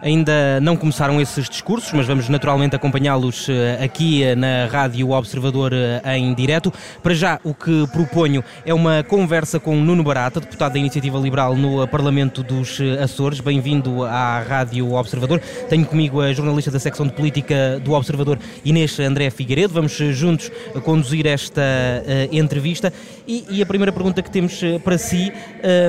Ainda não começaram esses discursos, mas vamos naturalmente acompanhá-los eh, aqui eh, na Rádio Observador eh, em direto. Para já, o que proponho é uma conversa com Nuno Barata, deputado da Iniciativa Liberal no Parlamento dos Açores. Bem-vindo à Rádio Observador. Tenho comigo a jornalista da secção de política do Observador, Inês André Figueiredo. Vamos juntos conduzir esta entrevista. E, e, a primeira pergunta que temos para si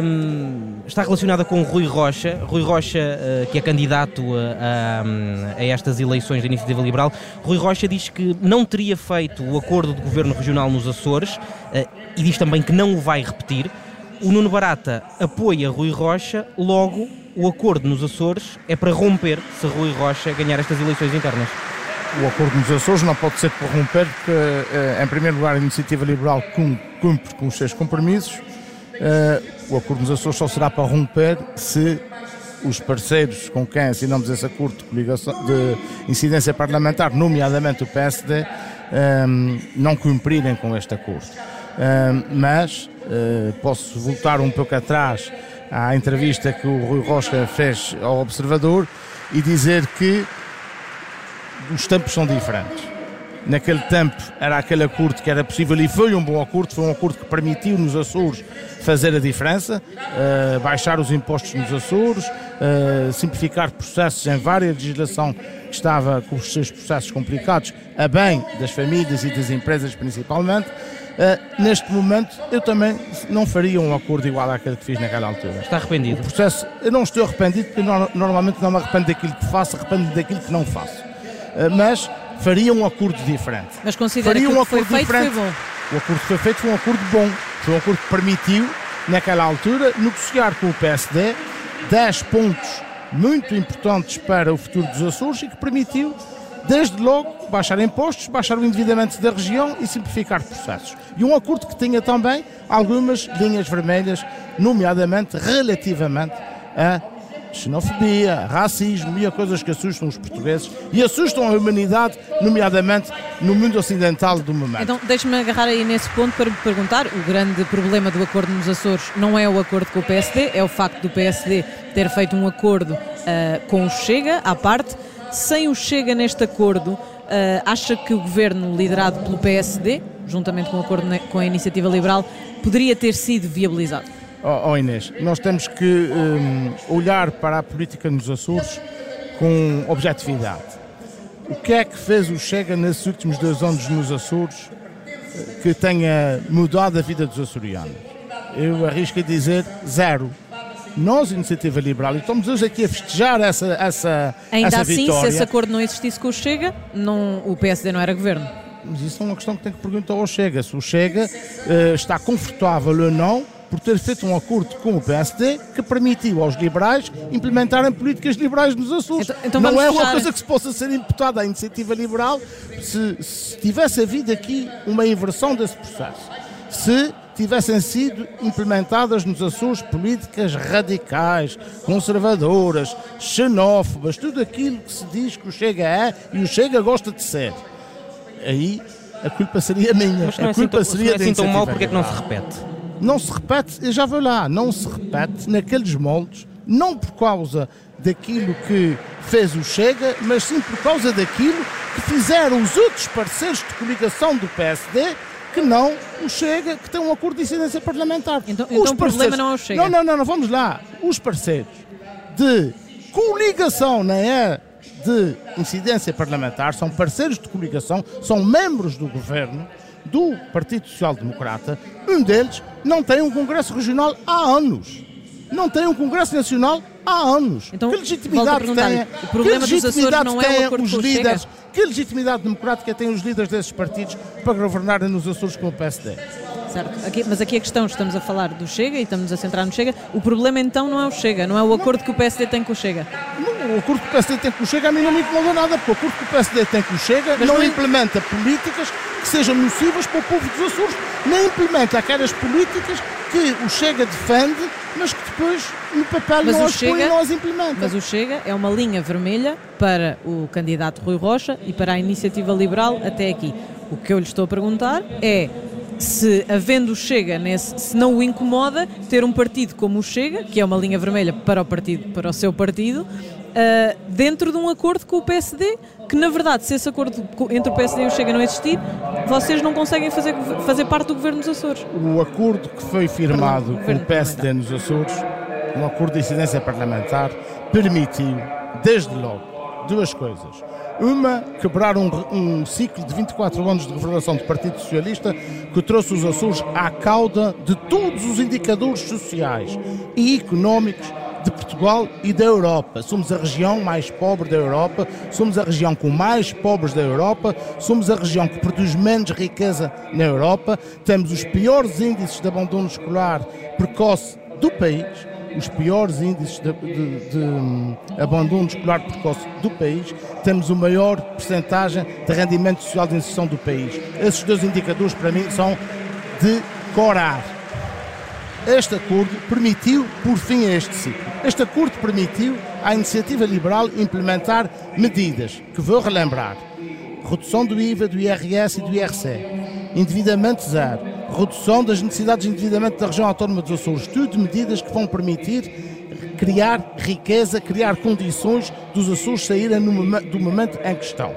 um, está relacionada com Rui Rocha. Rui Rocha, que é candidato candidato a, a, a, estas eleições da Iniciativa Liberal, Rui Rocha diz que não teria feito o acordo de governo regional nos Açores eh, e diz também que não o vai repetir. O Nuno Barata apoia Rui Rocha, logo o acordo nos Açores é para romper se Rui Rocha ganhar estas eleições internas. O acordo nos Açores não pode ser para romper, porque, eh, em primeiro lugar, a Iniciativa Liberal cumpre com os seus compromissos. Eh, o acordo nos Açores só será para romper se os parceiros com quem assinamos esse acordo de, incidência parlamentar, nomeadamente o PSD, ehm, não cumprirem com este acordo. Ehm, mas uh, posso voltar um pouco atrás à entrevista que o Rui Rocha fez ao Observador e dizer que os tempos são diferentes. Naquele tempo era aquele acordo que era possível e foi um bom acordo, foi um acordo que permitiu nos Açores fazer a diferença, uh, baixar os impostos nos Açores, uh, simplificar processos em várias legislação que estava com os seus processos complicados, a bem das famílias e das empresas principalmente. Uh, neste momento, eu também não faria um acordo igual àquele que fiz naquela altura. Está arrependido? O processo, eu não estou arrependido porque no, normalmente não me arrependo daquilo que faço, arrependo daquilo que não faço. Mas faria um acordo diferente. Mas considera faria que um o que foi feito diferente. foi bom? O acordo que foi feito foi um acordo bom. Foi um acordo que permitiu, naquela altura, negociar com o PSD 10 pontos muito importantes para o futuro dos Açores e que permitiu, desde logo, baixar impostos, baixar o endividamento da região e simplificar processos. E um acordo que tinha também algumas linhas vermelhas, nomeadamente relativamente a xenofobia, racismo e a coisas que assustam os portugueses e assustam a humanidade, nomeadamente no mundo ocidental do momento. Então, deixe-me agarrar aí nesse ponto para me perguntar: o grande problema do acordo nos Açores não é o acordo com o PSD, é o facto do PSD ter feito um acordo uh, com o Chega, à parte. Sem o Chega neste acordo, uh, acha que o governo liderado pelo PSD, juntamente com o acordo com a iniciativa liberal, poderia ter sido viabilizado? Oh, oh Inês, nós temos que um, olhar para a política nos Açores com objetividade. O que é que fez o Chega nesses últimos dois anos nos Açores eh, que tenha mudado a vida dos açorianos? Eu arrisco a dizer zero. Nós, Iniciativa Liberal, e estamos hoje aqui a festejar essa, essa, Ainda essa assim, vitória. se esse acordo não existisse com o Chega, não, o PSD não era governo. Mas isso é uma questão que tem que perguntar ao Chega. Se o Chega uh, está confortável ou não por ter feito um acordo com o PSD que permitiu aos liberais implementarem políticas liberais nos Açores. Então, então não é uma coisa que se possa ser imputada à iniciativa liberal se, se tivesse havido aqui uma inversão desse processo. Se tivessem sido implementadas nos Açores políticas radicais, conservadoras, xenófobas, tudo aquilo que se diz que o Chega é e o Chega gosta de ser. Aí a culpa seria minha. Mas não a é culpa assim, seria não é assim tão mal porque é que não se repete? Não se repete, eu já vou lá, não se repete naqueles moldes, não por causa daquilo que fez o Chega, mas sim por causa daquilo que fizeram os outros parceiros de coligação do PSD, que não o Chega, que tem um acordo de incidência parlamentar. Então, então o problema não é o Chega. Não, não, não, não, vamos lá. Os parceiros de coligação não é de incidência parlamentar, são parceiros de coligação, são membros do governo, do Partido Social Democrata, um deles não tem um Congresso Regional há anos. Não tem um Congresso Nacional há anos. Então, que legitimidade tem? O problema que legitimidade é os líderes? Que legitimidade democrática têm os líderes desses partidos para governarem nos Açores com o PSD? Certo. Aqui, mas aqui a questão, estamos a falar do Chega e estamos a centrar no Chega. O problema então não é o Chega, não é o acordo que o PSD tem com o Chega. Não, o acordo que o PSD tem com o Chega a mim não me incomoda nada, porque o acordo que o PSD tem com o Chega mas não, não implementa políticas que sejam nocivas para o povo dos Açores, nem implementa aquelas políticas que o Chega defende, mas que depois no papel mas não as Chega, põe e não as implementa. Mas o Chega é uma linha vermelha para o candidato Rui Rocha e para a iniciativa liberal até aqui. O que eu lhe estou a perguntar é se havendo o Chega nesse, se não o incomoda ter um partido como o Chega, que é uma linha vermelha para o partido, para o seu partido, uh, dentro de um acordo com o PSD, que na verdade, se esse acordo entre o PSD e o Chega não existir, vocês não conseguem fazer, fazer parte do governo dos Açores. O acordo que foi firmado Perdão, com o PSD nos Açores, um acordo de incidência parlamentar, permitiu, desde logo, duas coisas. Uma, quebrar um, um, ciclo de 24 anos de governação do Partido Socialista que trouxe os Açores à cauda de todos os indicadores sociais e económicos de Portugal e da Europa. Somos a região mais pobre da Europa, somos a região com mais pobres da Europa, somos a região que produz menos riqueza na Europa, temos os piores índices de abandono escolar precoce do país, os piores índices de, de, de hum, abandono escolar precoce do país, temos o maior percentagem de rendimento social de inserção do país. Esses dois indicadores, para mim, são de corar. Este acordo permitiu, por fim, este ciclo. Este acordo permitiu à iniciativa liberal implementar medidas que vou relembrar: redução do IVA, do IRS e do IRC, endividamento zero, redução das necessidades de endividamento da região autónoma dos Açores, tudo medidas que vão permitir criar riqueza, criar condições dos Açores saírem do momento em questão.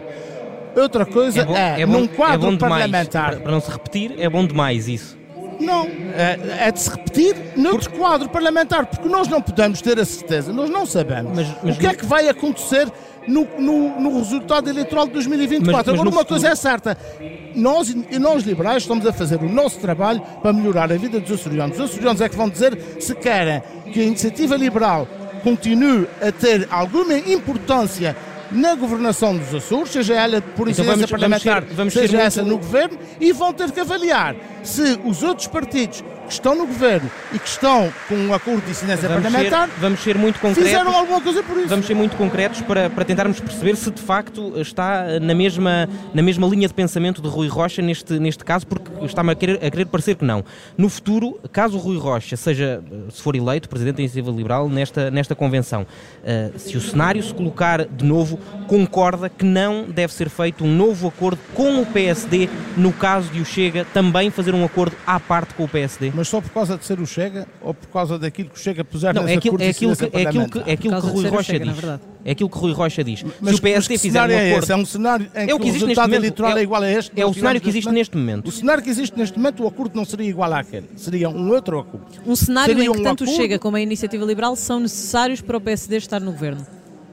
Outra coisa é, bom, é, é bom, num quadro é parlamentar. Para não se repetir, é bom demais isso. Não, é, é, de se repetir noutro Por... quadro parlamentar, porque nós não podemos ter a certeza, nós não sabemos mas, mas o que é que vai acontecer no, no, no, resultado eleitoral de 2024. Mas, mas Agora, uma futuro... coisa é certa: nós, nós liberais estamos a fazer o nosso trabalho para melhorar a vida dos açorianos. Os açorianos é que vão dizer se querem que a iniciativa liberal continue a ter alguma importância na governação dos Açores, seja ela por então incidência então vamos, parlamentar, vamos vamos seja essa muito... no governo, e vão ter que avaliar se os outros partidos que estão no governo e que estão com um acordo de incidência vamos parlamentar ser, vamos ser muito concretos, fizeram alguma coisa por isso. Vamos ser muito concretos para, para tentarmos perceber se de facto está na mesma, na mesma linha de pensamento de Rui Rocha neste, neste caso, porque está-me a querer, a querer parecer que não. No futuro, caso Rui Rocha seja, se for eleito, Presidente da Iniciativa Liberal nesta, nesta convenção, uh, se o cenário se colocar de novo, concorda que não deve ser feito um novo acordo com o PSD no caso de o Chega também fazer um acordo à parte com o PSD? Mas só por causa de ser o Chega ou por causa daquilo que o Chega puser não, nessa é aquilo, é aquilo que, é aquilo que, é aquilo que Rui Rocha Chega, diz. É aquilo que Rui Rocha diz. Mas, Se o PSD fizer um é acordo... É, é um cenário em é o que, que o resultado eleitoral é, é, igual a este? É o cenário que existe neste momento. O cenário que existe neste momento, o acordo não seria igual àquele. Seria um outro acordo. Um cenário seria em que um tanto o Chega como a Iniciativa Liberal são necessários para o PSD estar no governo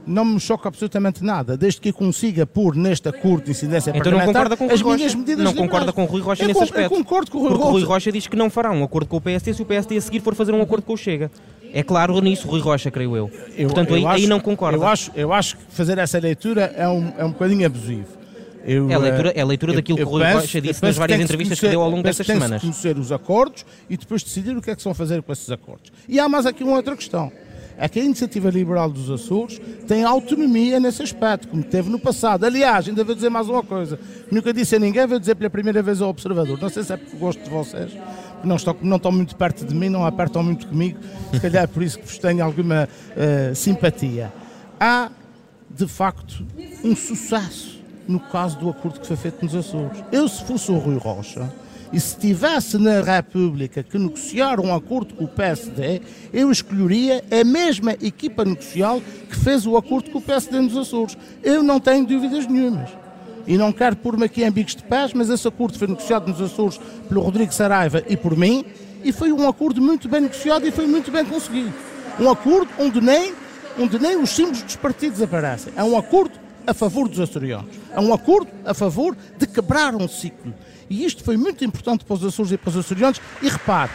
não me choca absolutamente nada, desde que consiga pôr neste acordo de incidência então parlamentar não com as minhas medidas Não concorda com o Rui Rocha eu nesse aspecto. Eu concordo com o Rui Rocha. Rui Rocha diz que não fará um acordo com o PSD se o PSD a seguir for fazer um acordo com o Chega. É claro nisso, Rui Rocha, creio eu. eu Portanto, eu aí, acho, aí, não concorda. Eu acho, eu acho que fazer essa leitura é um, é um bocadinho abusivo. Eu, é a leitura, é a leitura eu, daquilo eu que o Rui penso, Rocha disse nas várias entrevistas que, conhecer, que deu ao longo destas semanas. conhecer os acordos e depois decidir o que é que se vão fazer com esses acordos. E há mais aqui uma outra questão é que a Iniciativa Liberal dos Açores tem autonomia nesse aspecto, como teve no passado. Aliás, ainda vou dizer mais uma coisa. Nunca disse a ninguém, vou dizer pela primeira vez ao Observador. Não sei se é porque gosto de vocês, porque não estão, não estão muito perto de mim, não apertam muito comigo. Se calhar é por isso que vos tenho alguma uh, simpatia. Há, de facto, um sucesso no caso do acordo que foi feito nos Açores. Eu, se fosse o Rui Rocha, e se tivesse na República que negociar um acordo com o PSD, eu escolheria a mesma equipa negocial que fez o acordo com o PSD nos Açores. Eu não tenho dúvidas nenhumas. E não quero pôr-me aqui em bicos de pés, mas esse acordo foi negociado nos Açores pelo Rodrigo Saraiva e por mim, e foi um acordo muito bem negociado e foi muito bem conseguido. Um acordo onde nem, onde nem os símbolos dos partidos aparecem. É um acordo a favor dos açorianos. É um acordo a favor de quebrar um ciclo. E isto foi muito importante para os Açores e para os açorianos. E repare,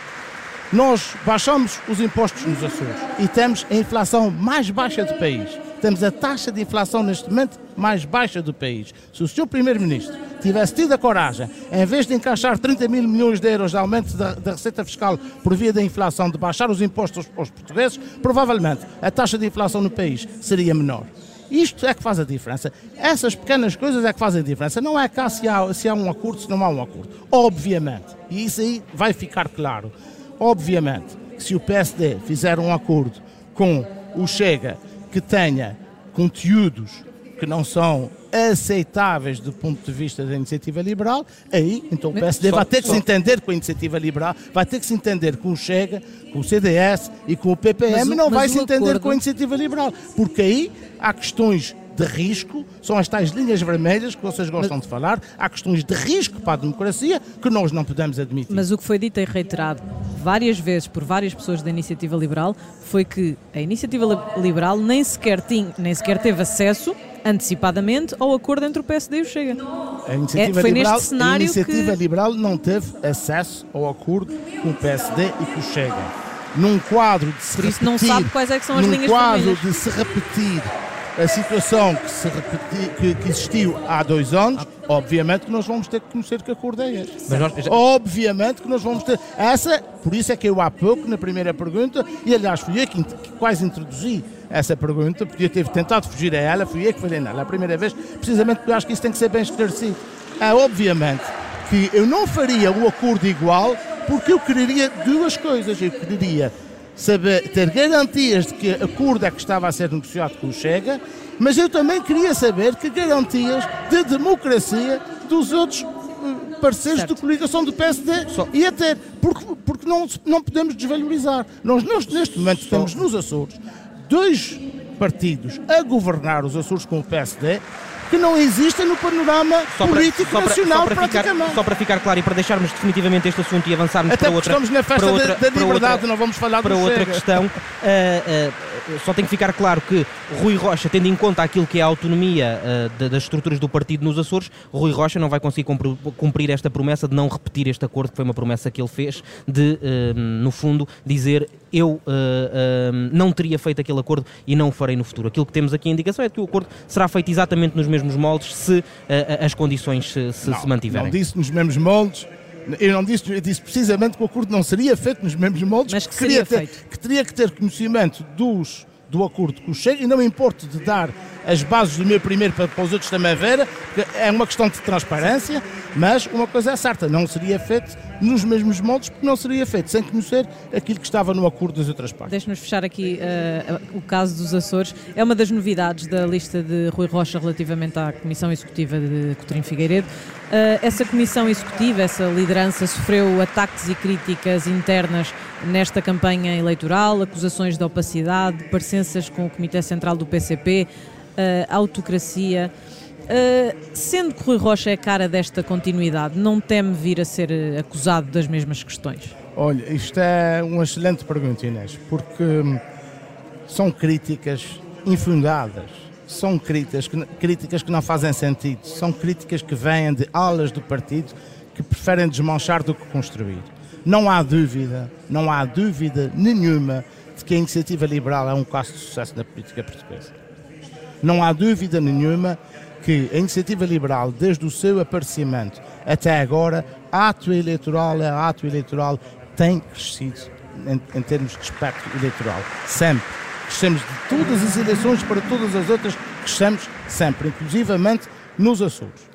nós baixamos os impostos nos Açores e temos a inflação mais baixa do país. Temos a taxa de inflação neste momento mais baixa do país. Se o Sr. Primeiro-Ministro tivesse tido a coragem, em vez de encaixar 30 mil milhões de euros de aumento da, receita fiscal por via da inflação, de baixar os impostos aos portugueses, provavelmente a taxa de inflação no país seria menor. Isto é que faz a diferença. Essas pequenas coisas é que fazem a diferença. Não é cá se há, se há um acordo, se não há um acordo. Obviamente, e isso aí vai ficar claro. Obviamente, que se o PSD fizer um acordo com o Chega que tenha conteúdos que não são aceitáveis do ponto de vista da iniciativa liberal, aí então o PSD só, vai ter que só. se entender com a iniciativa liberal, vai ter que se entender com o Chega, com o CDS e com o PPM, mas, não vai se entender acordo... com a iniciativa liberal, porque aí há questões de risco, são as tais linhas vermelhas que vocês gostam mas, de falar, há questões de risco para a democracia que nós não podemos admitir. Mas o que foi dito e reiterado várias vezes por várias pessoas da Iniciativa Liberal foi que a Iniciativa Liberal nem sequer, tinha, nem sequer teve acesso antecipadamente ao acordo entre o PSD e o Chega. A Iniciativa, é, foi liberal, neste cenário a iniciativa que... Liberal não teve acesso ao acordo com o PSD e com o Chega. Num quadro de se Por isso repetir, não sabe quais é são as linhas quadro de se repetir a situação que, se repeti, que, que, existiu há dois anos, obviamente que nós vamos ter que conhecer que acordo é este. Nós... Obviamente que nós vamos ter. Essa, por isso é que eu há pouco, na primeira pergunta, e aliás fui eu que, que quase introduzi essa pergunta, porque eu tive tentado fugir a ela, fui eu que falei nela a primeira vez, precisamente porque eu acho que isso tem que ser bem esclarecido. É obviamente que eu não faria o acordo igual porque eu quereria duas coisas. Eu quereria saber, ter garantias de que acordo é que estava a ser negociado com o Chega, mas eu também queria saber que garantias de democracia dos outros eh, parceiros certo. de coligação do PSD Só. ia ter, porque, porque não, não podemos desvalorizar. Nós, nós neste momento Só. temos nos Açores dois partidos a governar os Açores com o PSD que não existem no panorama só político para, nacional só para, praticamente. Ficar, só para ficar claro e para deixarmos definitivamente este assunto e avançarmos Até para outra... estamos na festa para outra, da, da liberdade, outra, não vamos falar Para outra questão, uh, uh, só tem que ficar claro que Rui Rocha, tendo em conta aquilo que é a autonomia uh, das estruturas do partido nos Açores, Rui Rocha não vai conseguir cumprir, cumprir esta promessa de não repetir este acordo, que foi uma promessa que ele fez, de, no fundo, dizer eu não teria feito aquele acordo e não o farei no futuro. Aquilo que temos aqui a indicação é que o acordo será feito exatamente nos mesmos moldes se uh, as condições se, se, não, se mantiverem. Não disse nos mesmos moldes. Eu não disse, eu disse precisamente que o acordo não seria feito nos mesmos moldes, mas que, que, ter, que teria que ter conhecimento dos do acordo com o Chega e não me importo de dar as bases do meu primeiro para, para os outros também ver, é uma questão de transparência, mas uma coisa é certa, não seria feito nos mesmos moldes, porque não seria feito sem conhecer aquilo que estava no acordo das outras partes. Deixe-nos fechar aqui uh, o caso dos Açores. É uma das novidades da lista de Rui Rocha relativamente à Comissão Executiva de Coutinho Figueiredo. Uh, essa Comissão Executiva, essa liderança, sofreu ataques e críticas internas nesta campanha eleitoral, acusações de opacidade, parecenças com o Comitê Central do PCP, autocracia. Uh, sendo que Rui Rocha é cara desta continuidade, não teme vir a ser acusado das mesmas questões? Olha, isto é uma excelente pergunta, Inês, porque hum, são críticas infundadas, são críticas que, críticas que não fazem sentido, são críticas que vêm de alas do partido que preferem desmanchar do que construir. Não há dúvida, não há dúvida nenhuma de que a iniciativa liberal é um caso de sucesso na política portuguesa. Não há dúvida nenhuma que a iniciativa liberal, desde o seu aparecimento até agora, ato eleitoral é ato eleitoral, tem crescido em, em termos de espectro eleitoral. Sempre. Crescemos de todas as eleições para todas as outras, crescemos sempre, inclusivamente nos Açores.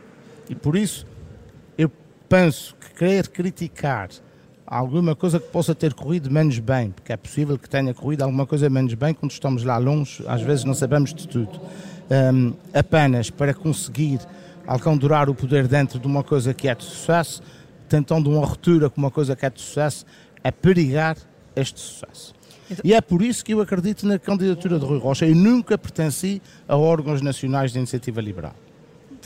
E por isso, eu penso que querer criticar alguma coisa que possa ter corrido menos bem, porque é possível que tenha corrido alguma coisa menos bem quando estamos lá longe, às vezes não sabemos de tudo. Um, apenas para conseguir alcançar o poder dentro de uma coisa que é de sucesso, tentando uma ruptura com uma coisa que é de sucesso, é perigar este sucesso. Então... E é por isso que eu acredito na candidatura de Rui Rocha. Eu nunca pertenci a órgãos nacionais de iniciativa liberal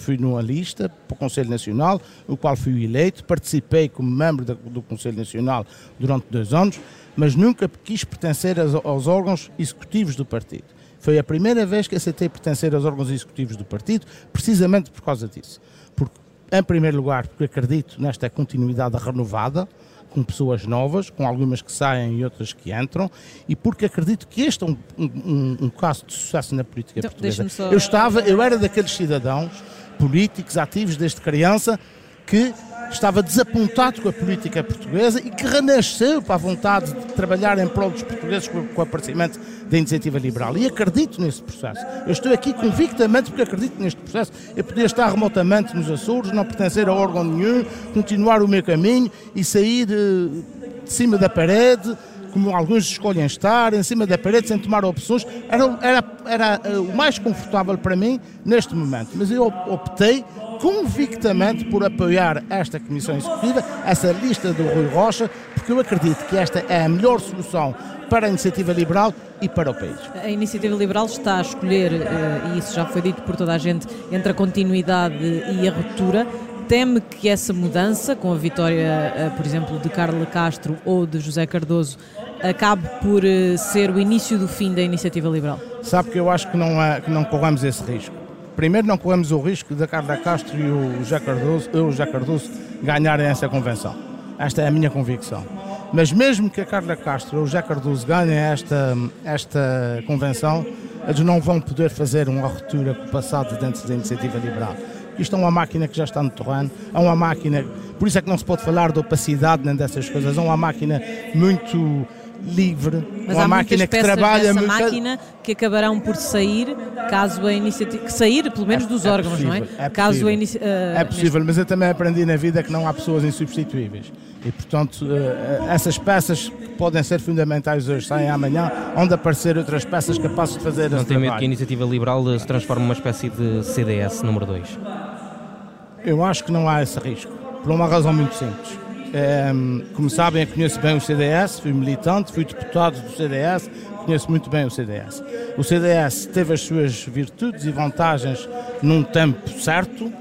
fui numa lista para o Conselho Nacional, o qual fui eleito, participei como membro do Conselho Nacional durante dois anos, mas nunca quis pertencer aos órgãos executivos do partido. Foi a primeira vez que aceitei pertencer aos órgãos executivos do partido, precisamente por causa disso. Porque, em primeiro lugar, porque acredito nesta continuidade renovada, com pessoas novas, com algumas que saem e outras que entram, e porque acredito que este é um, um, um caso de sucesso na política então, portuguesa. Só... Eu estava, eu era daqueles cidadãos políticos ativos desde criança que estava desapontado com a política portuguesa e que renasceu para a vontade de trabalhar em prol dos portugueses com, o aparecimento da iniciativa liberal. E acredito nesse processo. Eu estou aqui convictamente porque acredito neste processo. Eu podia estar remotamente nos Açores, não pertencer a órgão nenhum, continuar o meu caminho e sair de, de cima da parede como alguns escolhem estar, em cima da parede, sem tomar opções, era, era, era uh, o mais confortável para mim neste momento. Mas eu optei convictamente por apoiar esta Comissão Executiva, essa lista do Rui Rocha, porque eu acredito que esta é a melhor solução para a iniciativa liberal e para o país. A iniciativa liberal está a escolher, uh, e isso já foi dito por toda a gente, entre a continuidade e a ruptura teme que essa mudança, com a vitória, eh, por exemplo, de Carla Castro ou de José Cardoso, acabe por eh, ser o início do fim da iniciativa liberal? Sabe que eu acho que não, é, que não corremos esse risco. Primeiro, não corremos o risco de Carla Castro e o José Cardoso, eu, José Cardoso ganharem essa convenção. Esta é a minha convicção. Mas mesmo que a Carla Castro ou o José Cardoso ganhem esta, esta convenção, eles não vão poder fazer uma ruptura com o passado dentro da iniciativa liberal. Isto é uma máquina que já está no terreno, é uma máquina, por isso é que não se pode falar de opacidade nem dessas coisas, é uma máquina muito livre, Mas uma máquina que trabalha muito. máquina que acabarão por sair caso a iniciativa. sair, pelo menos, é, dos é órgãos, possível, não é? É caso possível, a uh, é possível mas eu também aprendi na vida que não há pessoas insubstituíveis. E, portanto, uh, essas peças que podem ser fundamentais hoje saem amanhã, onde aparecer outras peças capazes de fazer Não tem medo que a iniciativa liberal se transforme numa espécie de CDS número 2? Eu acho que não há esse risco, por uma razão muito simples. Um, como sabem, eu conheço bem o CDS, fui militante, fui deputado do CDS, conheço muito bem o CDS. O CDS teve as suas virtudes e vantagens num tempo certo,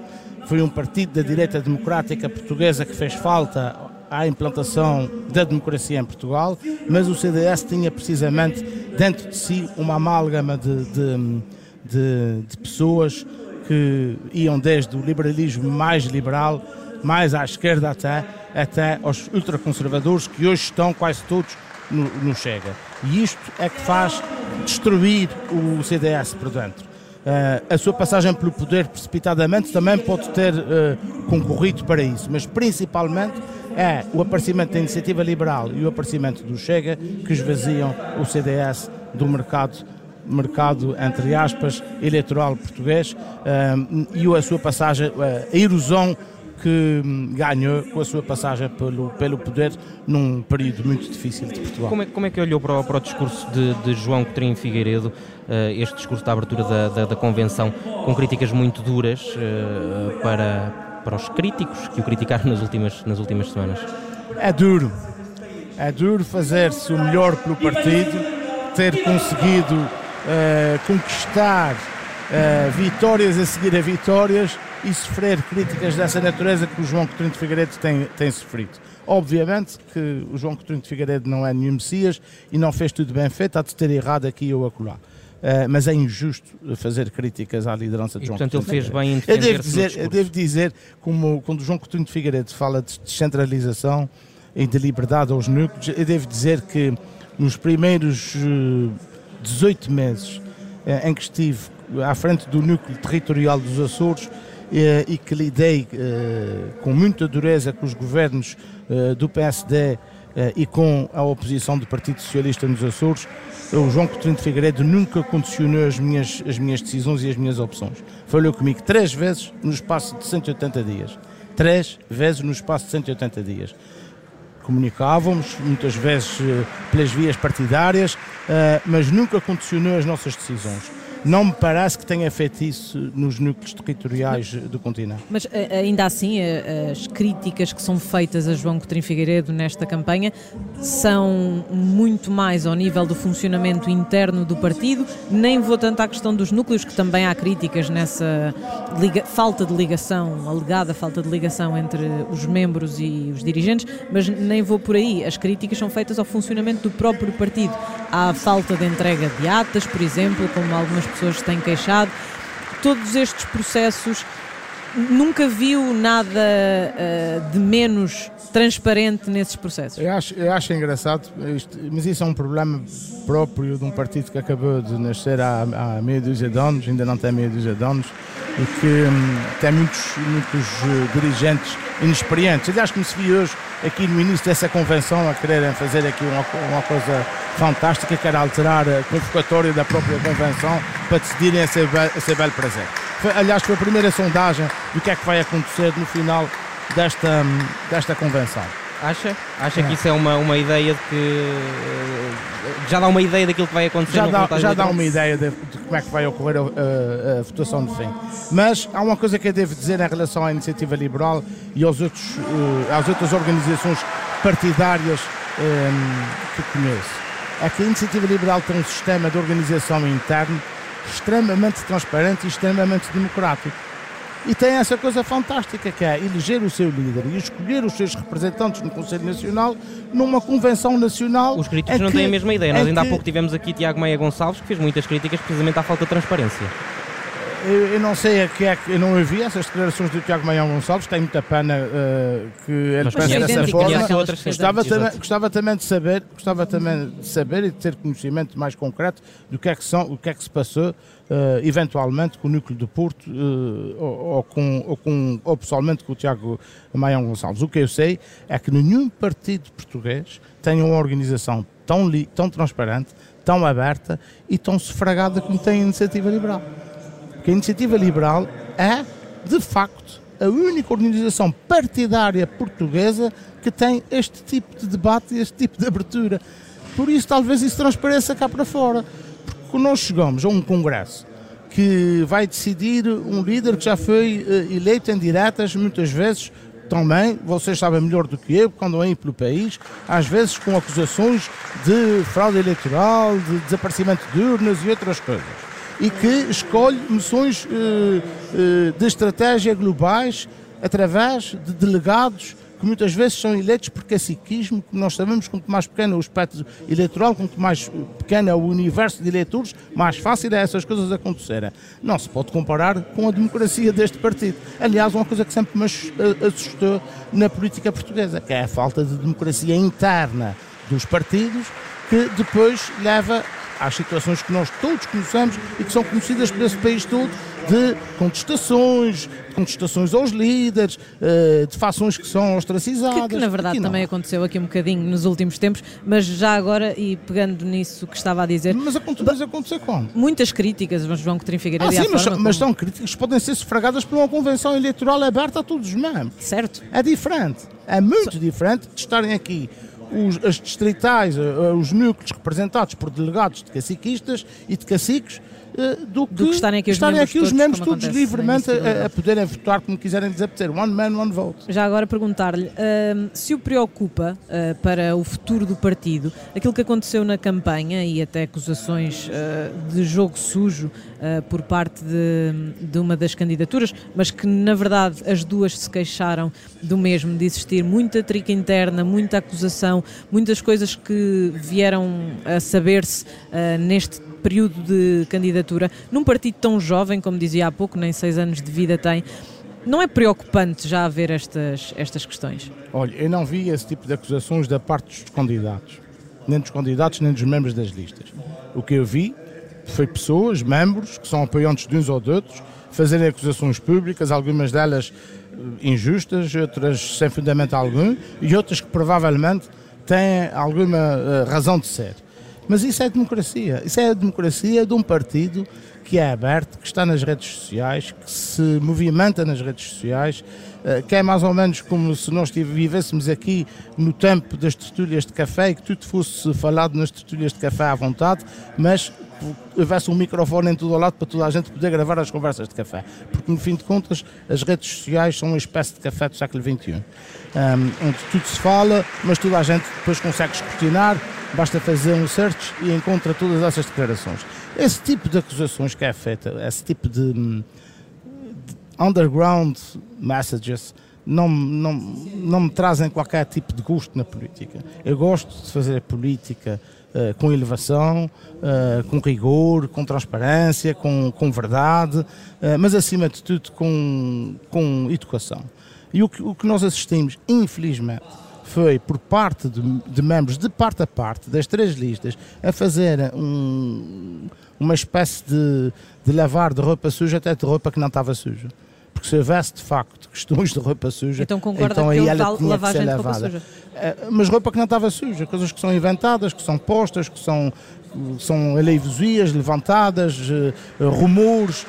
foi um partido da direita democrática portuguesa que fez falta à implantação da democracia em Portugal, mas o CDS tinha precisamente dentro de si uma amálgama de, de, de, de pessoas que iam desde o liberalismo mais liberal, mais à esquerda até, até aos ultraconservadores que hoje estão quase todos no, no Chega. E isto é que faz destruir o CDS por dentro. Uh, a sua passagem pelo poder precipitadamente também pode ter uh, concorrido para isso, mas principalmente é o aparecimento da iniciativa liberal e o aparecimento do Chega que esvaziam o CDS do mercado mercado, entre aspas, eleitoral português uh, e a sua passagem, a erosão que ganhou com a sua passagem pelo, pelo poder num período muito difícil de Portugal. Como é, como é que olhou para o, para o discurso de, de, João Coutinho Figueiredo, uh, este discurso da abertura da, da, da, Convenção, com críticas muito duras uh, para, para os críticos que o criticaram nas últimas, nas últimas semanas? É duro. É duro fazer-se o melhor pelo partido, ter conseguido uh, conquistar vitórias a seguir a vitórias e sofrer críticas dessa natureza que o João Coutinho de Figueiredo tem, tem sofrido. Obviamente que o João Coutinho de Figueiredo não é nenhum Messias e não fez tudo bem feito, há de ter errado aqui ou acolá. Uh, mas é injusto fazer críticas à liderança de e, João portanto, Coutinho. ele fez bem em eu devo dizer, eu devo dizer, como quando o João Coutinho de Figueiredo fala de descentralização e de liberdade aos núcleos, eu devo dizer que nos primeiros uh, eh, 18 meses uh, em que estive à frente do núcleo territorial dos Açores, eh, e que lidei eh, com muita dureza com os governos eh, do PSD e com a oposição do Partido Socialista nos Açores, o João Coutinho de Figueiredo nunca condicionou as minhas, as minhas decisões e as minhas opções. Falou comigo três vezes no espaço de 180 dias. Três vezes no espaço de 180 dias. Comunicávamos, muitas vezes pelas vias partidárias, mas nunca condicionou as nossas decisões não me parece que tenha feito isso nos núcleos territoriais do continente. Mas eh, ainda assim, eh, as críticas que são feitas a João Coutinho Figueiredo nesta campanha são muito mais ao nível do funcionamento interno do partido, nem vou tanto à questão dos núcleos, que também há críticas nessa falta de ligação, alegada falta de ligação entre os membros e os dirigentes, mas nem vou por aí. As críticas são feitas ao funcionamento do próprio partido. Há falta de entrega de atas, por exemplo, como algumas pessoas têm queixado. Todos estes processos, nunca viu nada uh, de menos transparente nesses processos? Eu acho, eu acho engraçado, isto, mas isso é um problema próprio de um partido que acabou de nascer há, há meia dúzia de anos, ainda não tem meia dúzia de anos, e que hum, tem muitos, muitos uh, dirigentes inexperientes. Aliás, como se viu hoje aqui no início dessa convenção a quererem fazer aqui uma, uma coisa fantástica, que era alterar a convocatória da própria convenção para decidirem a ser, belo prazer. Aliás, foi a primeira sondagem do que é que vai acontecer no final desta, desta convenção. Acha? Acha é. que isso é uma, uma ideia de que. Já dá uma ideia daquilo que vai acontecer Já dá, já dá uma ideia de, de, como é que vai ocorrer a, a, a, votação de fim. Mas há uma coisa que eu devo dizer em relação à iniciativa liberal e aos outros, uh, às outras organizações partidárias um, ehm, que conheço. É que a iniciativa liberal tem um sistema de organização interno extremamente transparente e extremamente democrático e tem essa coisa fantástica que é eleger o seu líder e escolher os seus representantes no Conselho Nacional numa convenção nacional. Os críticos não que, têm a mesma ideia. Nós ainda que... há pouco tivemos aqui Tiago Meia Gonçalves que fez muitas críticas precisamente à falta de transparência. Eu, não sei a que é que eu não ouvi essas declarações do Tiago Maião Gonçalves, tenho muita pena uh, que ele pense dessa forma. Gostava também, gostava também de saber, gostava também de saber e de ter conhecimento mais concreto do que é que são, o que é que se passou uh, eventualmente com o núcleo do Porto uh, ou, ou, com, ou, com, ou pessoalmente com o Tiago Maião Gonçalves. O que eu sei é que nenhum partido português tem uma organização tão, li, tão transparente, tão aberta e tão sufragada como tem a Iniciativa Liberal que a Iniciativa Liberal é, de facto, a única organização partidária portuguesa que tem este tipo de debate e este tipo de abertura. Por isso, talvez isso transpareça cá para fora. Porque nós chegamos a um congresso que vai decidir um líder que já foi uh, eleito em diretas, muitas vezes também, vocês sabem melhor do que eu, quando vêm pelo país, às vezes com acusações de fraude eleitoral, de desaparecimento de urnas e outras coisas e que escolhe missões eh, eh, de estratégia globais através de delegados que muitas vezes são eleitos por caciquismo, como nós sabemos, quanto mais pequeno é o espectro eleitoral, quanto mais pequeno é o universo de eleitores, mais fácil é essas coisas acontecerem. Não se pode comparar com a democracia deste partido. Aliás, uma coisa que sempre me assustou na política portuguesa, que é a falta de democracia interna dos partidos, que depois leva às situações que nós todos conhecemos e que são conhecidas por esse país todo de contestações, de contestações aos líderes, eh, de fações que são ostracizadas. Que, que na verdade também aconteceu aqui um bocadinho nos últimos tempos, mas já agora, e pegando nisso que estava a dizer... Mas, aconte, mas aconteceu como? Muitas críticas, mas João Coutinho Figueiredo ah, sim, mas, mas são críticas que podem ser sufragadas por uma convenção eleitoral aberta a todos os membros. Certo. É diferente. É muito so... diferente de estarem aqui os, as distritais, eh, eh, os núcleos representados por delegados de caciquistas e de caciques, do que, do que estarem aqui os estarem membros, aqui todos, os membros todos livremente a, a, poderem votar como quiserem desaparecer. One man, one vote. Já agora perguntar-lhe uh, se o preocupa uh, para o futuro do partido aquilo que aconteceu na campanha e até acusações uh, de jogo sujo por parte de, de, uma das candidaturas, mas que na verdade as duas se queixaram do mesmo, de existir muita trica interna, muita acusação, muitas coisas que vieram a saber-se neste período de candidatura, num partido tão jovem, como dizia há pouco, nem seis anos de vida tem, não é preocupante já haver estas, estas questões? Olha, eu não vi esse tipo de acusações da parte dos candidatos, nem dos candidatos, nem dos membros das listas. O que eu vi foi pessoas, membros, que são apoiantes de uns ou de outros, fazerem acusações públicas, algumas delas eh, injustas, outras sem fundamento algum, e outras que provavelmente têm alguma uh, razão de ser. Mas isso é democracia. Isso é a democracia de um partido que é aberto, que está nas redes sociais, que se movimenta nas redes sociais, eh, que é mais ou menos como se nós vivêssemos aqui no tempo das tertúlias de café e que tudo fosse falado nas tertúlias de café à vontade, mas houvesse um microfone em todo o lado para toda a gente poder gravar as conversas de café. Porque, no fim de contas, as redes sociais são uma espécie de café do século XXI, um, onde tudo se fala, mas toda a gente depois consegue escrutinar, basta fazer um search e encontra todas essas declarações. Esse tipo de acusações que é feita, esse tipo de, de underground messages, não, não, não me trazem qualquer tipo de gosto na política. Eu gosto de fazer política uh, com elevação, uh, com rigor, com transparência, com, com verdade, uh, mas acima de tudo com, com educação. E o que, o que nós assistimos, infelizmente, foi por parte de, de, membros de parte a parte das três listas a fazer um, uma espécie de, de lavar de roupa suja até de roupa que não estava suja. Porque se houvesse de facto questões de roupa suja, Então concorda então que aí ela tinha que lavagem ser de roupa lavada. suja? Eh, Mas roupa que não estava suja, coisas que são inventadas, que são postas, que são, são aleivosias levantadas, eh, rumores.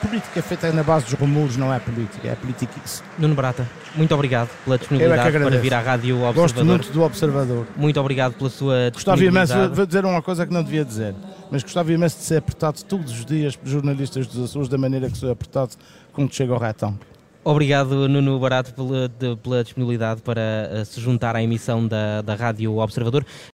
Política é feita na base dos rumores, não é política, é politiquice. Nuno Barata, muito obrigado pela disponibilidade para agradeço. vir à Rádio Gosto Observador. muito do Observador. Muito obrigado pela sua Gostava imenso, vou dizer uma coisa que não devia dizer, mas gostava imenso de ser apertado todos os dias por jornalistas dos Açores da maneira que sou apertado quando chega ao retão. Obrigado, Nuno Barato, pela, pela disponibilidade para eh, se juntar à emissão da, da Rádio Observador.